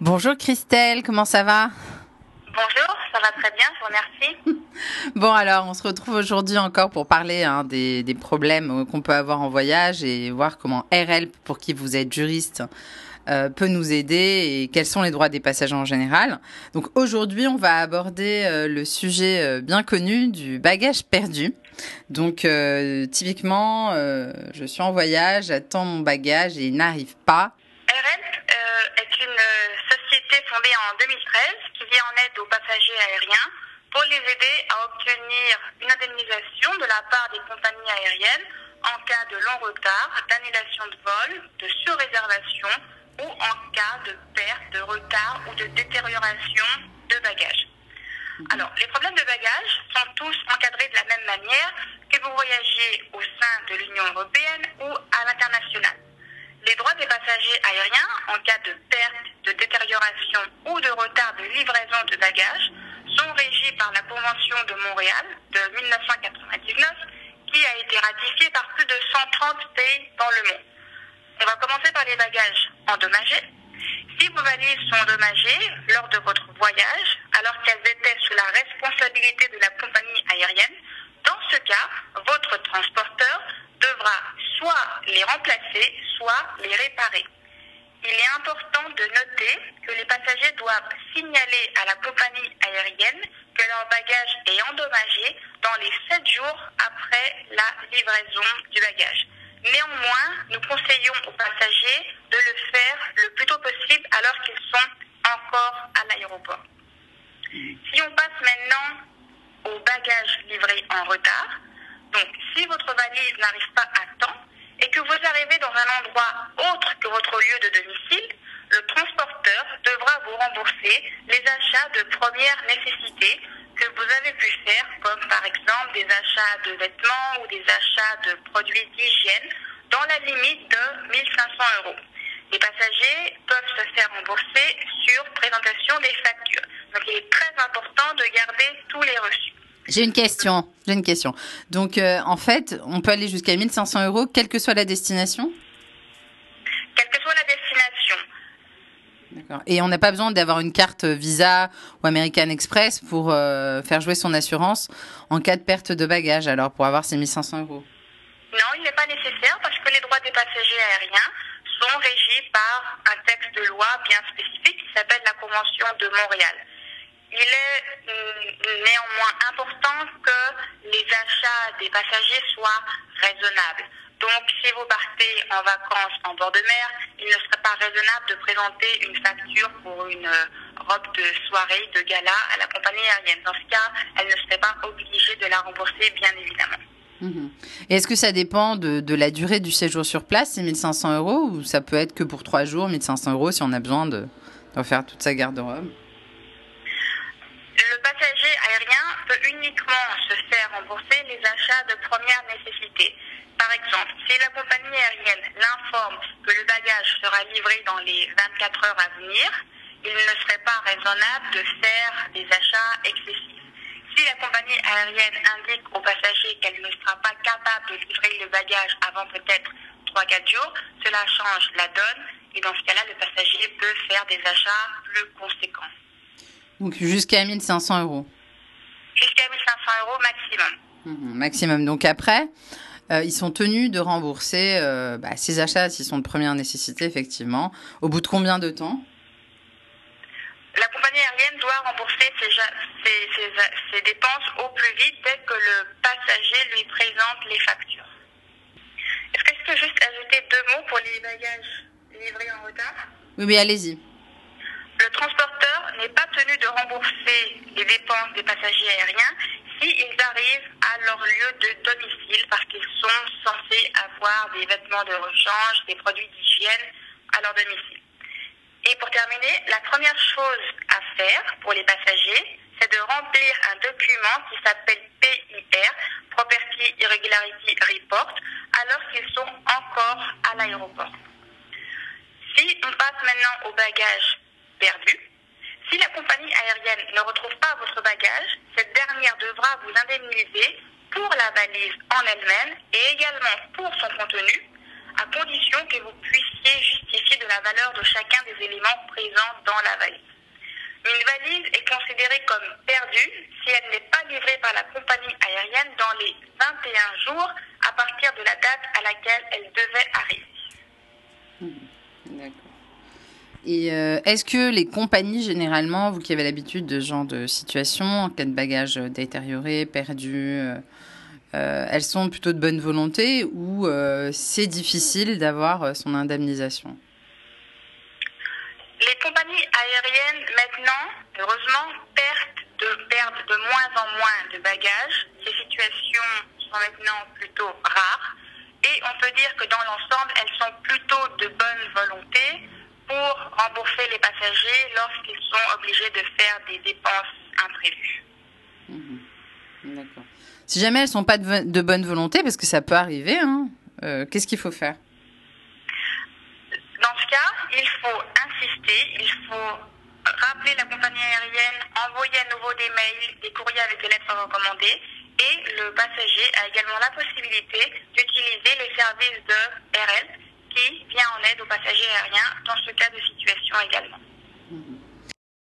Bonjour Christelle, comment ça va? Bonjour, ça va très bien, je vous remercie. Bon alors, on se retrouve aujourd'hui encore pour parler hein, des, des, problèmes qu'on peut avoir en voyage et voir comment RL, pour qui vous êtes juriste, euh, peut nous aider et quels sont les droits des passagers en général. Donc aujourd'hui, on va aborder euh, le sujet euh, bien connu du bagage perdu. Donc euh, typiquement, euh, je suis en voyage, j'attends mon bagage et il n'arrive pas. RL est une fondée en 2013 qui vient en aide aux passagers aériens pour les aider à obtenir une indemnisation de la part des compagnies aériennes en cas de long retard, d'annulation de vol, de surréservation ou en cas de perte, de retard ou de détérioration de bagages. Alors, les problèmes de bagages sont tous encadrés de la même manière que vous voyagiez au sein de l'Union européenne ou à l'international. Les droits des passagers aériens en cas de perte, de détérioration ou de retard de livraison de bagages sont régis par la Convention de Montréal de 1999 qui a été ratifiée par plus de 130 pays dans le monde. On va commencer par les bagages endommagés. Si vos valises sont endommagées lors de votre voyage, alors qu'elles étaient sous la responsabilité de la compagnie aérienne, dans ce cas, votre transporteur devra soit les les réparer. Il est important de noter que les passagers doivent signaler à la compagnie aérienne que leur bagage est endommagé dans les 7 jours après la livraison du bagage. Néanmoins, nous conseillons aux passagers de le faire le plus tôt possible alors qu'ils sont encore à l'aéroport. Si on passe maintenant aux bagages livrés en retard, donc si votre valise n'arrive pas à temps et que vous arrivez dans un endroit autre que votre lieu de domicile, le transporteur devra vous rembourser les achats de première nécessité que vous avez pu faire, comme par exemple des achats de vêtements ou des achats de produits d'hygiène, dans la limite de 1500 euros. Les passagers peuvent se faire rembourser sur présentation des factures. Donc il est très important de garder tous les reçus. J'ai une question. J'ai une question. Donc euh, en fait, on peut aller jusqu'à 1500 euros, quelle que soit la destination? Quelle que soit la destination. D'accord. Et on n'a pas besoin d'avoir une carte Visa ou American Express pour euh, faire jouer son assurance en cas de perte de bagages, alors pour avoir ces 1500 euros? Non, il n'est pas nécessaire parce que les droits des passagers aériens sont régis par un texte de loi bien spécifique qui s'appelle la Convention de Montréal. Il est néanmoins important que les achats des passagers soient raisonnables. Donc, si vous partez en vacances en bord de mer, il ne serait pas raisonnable de présenter une facture pour une robe de soirée, de gala à la compagnie aérienne. Dans ce cas, elle ne serait pas obligée de la rembourser, bien évidemment. Mmh. Est-ce que ça dépend de, de, la durée du séjour sur place, ces 1500 euros, ou ça peut être que pour trois jours, 1500 euros, si on a besoin de, de faire toute sa garde-robe Le passager aérien peut uniquement se faire rembourser les achats de première nécessité. Par exemple, si la compagnie aérienne l'informe que le bagage sera livré dans les 24 heures à venir, il ne serait pas raisonnable de faire des achats excessifs. Si la compagnie aérienne indique aux passagers qu'elle ne sera pas capable de livrer le bagage avant peut-être 3-4 jours, cela change la donne et dans ce cas-là, le passager peut faire des achats plus conséquents. Donc jusqu'à 1500 euros Jusqu'à 1500 euros maximum. Mmh, maximum. Donc après, euh, ils sont tenus de rembourser euh, bah, ces achats s'ils sont de première nécessité, effectivement. Au bout de combien de temps? La compagnie aérienne doit rembourser ses, ses, ses, ses, dépenses au plus vite dès que le passager lui présente les factures. Est-ce que je peux juste ajouter deux mots pour les bagages livrés en retard? Oui, oui, allez-y. Le transporteur n'est pas tenu de rembourser les dépenses des passagers aériens s'ils arrivent à leur lieu de domicile parce qu'ils sont censés avoir des vêtements de rechange, des produits d'hygiène à leur domicile. Et pour terminer, la première chose à faire pour les passagers, c'est de remplir un document qui s'appelle PIR, Property Irregularity Report, alors qu'ils sont encore à l'aéroport. Si on passe maintenant au bagage perdu, si la compagnie aérienne ne retrouve pas votre bagage, cette dernière devra vous indemniser pour la valise en elle-même et également pour son contenu, à condition que vous puissiez justifier de la valeur de chacun des éléments présents dans la valise. Une valise est considérée comme perdue si elle n'est pas livrée par la compagnie aérienne dans les 21 jours à partir de la date à laquelle elle devait arriver. D'accord. Et euh, est-ce que les compagnies, généralement, vous qui avez l'habitude de ce genre de situation, en cas de bagages détériorés, perdus, euh, euh, elles sont plutôt de bonne volonté ou c'est difficile d'avoir son indemnisation? Les compagnies aériennes, maintenant, heureusement, perdent de, perdent de moins en moins de bagages. Ces situations sont maintenant plutôt rares. Et on peut dire que dans l'ensemble, elles sont plutôt de bonne volonté pour rembourser les passagers lorsqu'ils sont obligés de faire des dépenses imprévues. Mhm. D'accord. Si jamais elles sont pas de, de, bonne volonté, parce que ça peut arriver, hein, euh, qu'est-ce qu'il faut faire? Dans ce cas, il faut insister, il faut rappeler la compagnie aérienne, envoyer à nouveau des mails, des courriers avec des lettres recommandées, et le passager a également la possibilité d'utiliser les services de RL vient en aide aux passagers aériens dans ce cas de situation également. Mm-hmm.